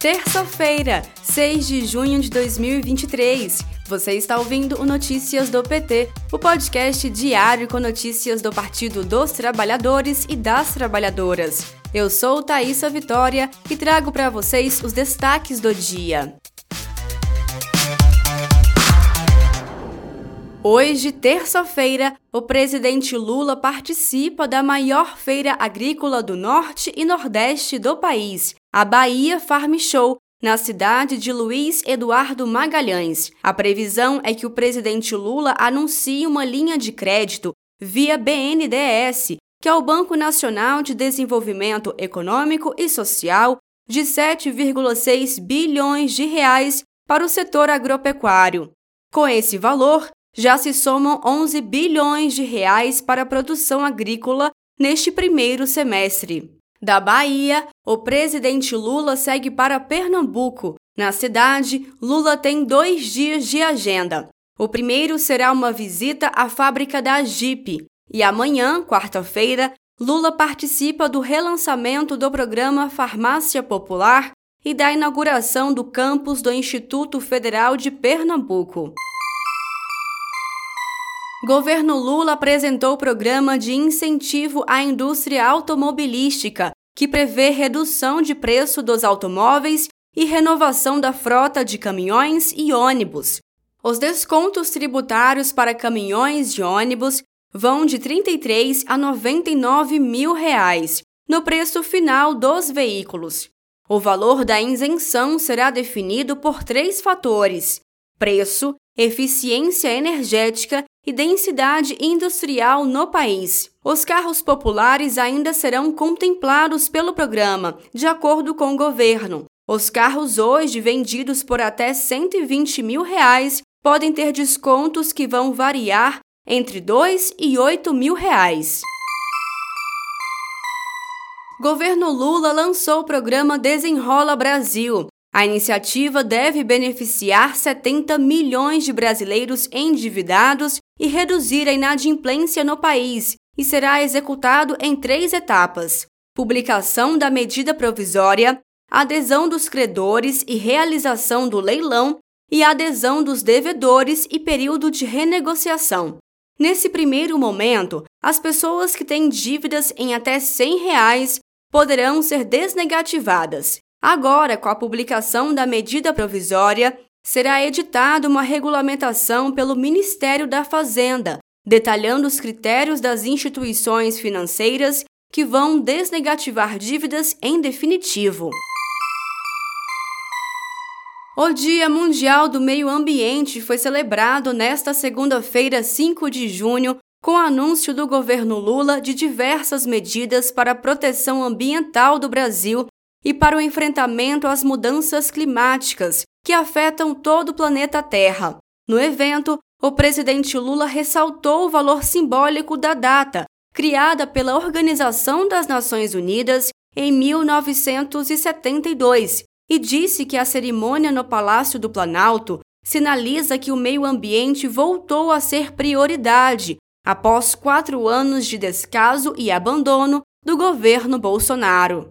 Terça-feira, 6 de junho de 2023. Você está ouvindo o Notícias do PT, o podcast diário com notícias do Partido dos Trabalhadores e das Trabalhadoras. Eu sou Thaisa Vitória e trago para vocês os destaques do dia. Hoje, terça-feira, o presidente Lula participa da maior feira agrícola do norte e nordeste do país, a Bahia Farm Show, na cidade de Luiz Eduardo Magalhães. A previsão é que o presidente Lula anuncie uma linha de crédito via BNDES, que é o Banco Nacional de Desenvolvimento Econômico e Social, de 7,6 bilhões de reais para o setor agropecuário. Com esse valor, já se somam 11 bilhões de reais para a produção agrícola neste primeiro semestre. Da Bahia, o presidente Lula segue para Pernambuco. Na cidade, Lula tem dois dias de agenda. O primeiro será uma visita à fábrica da Jeep. E amanhã, quarta-feira, Lula participa do relançamento do programa Farmácia Popular e da inauguração do campus do Instituto Federal de Pernambuco. Governo Lula apresentou programa de incentivo à indústria automobilística, que prevê redução de preço dos automóveis e renovação da frota de caminhões e ônibus. Os descontos tributários para caminhões e ônibus vão de 33 a 99 mil reais no preço final dos veículos. O valor da isenção será definido por três fatores: preço, eficiência energética e densidade industrial no país. Os carros populares ainda serão contemplados pelo programa, de acordo com o governo. Os carros hoje vendidos por até 120 mil reais podem ter descontos que vão variar entre 2 e 8 mil reais. Governo Lula lançou o programa Desenrola Brasil, a iniciativa deve beneficiar 70 milhões de brasileiros endividados e reduzir a inadimplência no país, e será executado em três etapas: publicação da medida provisória, adesão dos credores e realização do leilão, e adesão dos devedores e período de renegociação. Nesse primeiro momento, as pessoas que têm dívidas em até 100 reais poderão ser desnegativadas Agora, com a publicação da medida provisória, será editada uma regulamentação pelo Ministério da Fazenda, detalhando os critérios das instituições financeiras que vão desnegativar dívidas em definitivo. O Dia Mundial do Meio Ambiente foi celebrado nesta segunda-feira, 5 de junho, com o anúncio do governo Lula de diversas medidas para a proteção ambiental do Brasil e para o enfrentamento às mudanças climáticas que afetam todo o planeta Terra. No evento, o presidente Lula ressaltou o valor simbólico da data, criada pela Organização das Nações Unidas em 1972, e disse que a cerimônia no Palácio do Planalto sinaliza que o meio ambiente voltou a ser prioridade após quatro anos de descaso e abandono do governo Bolsonaro.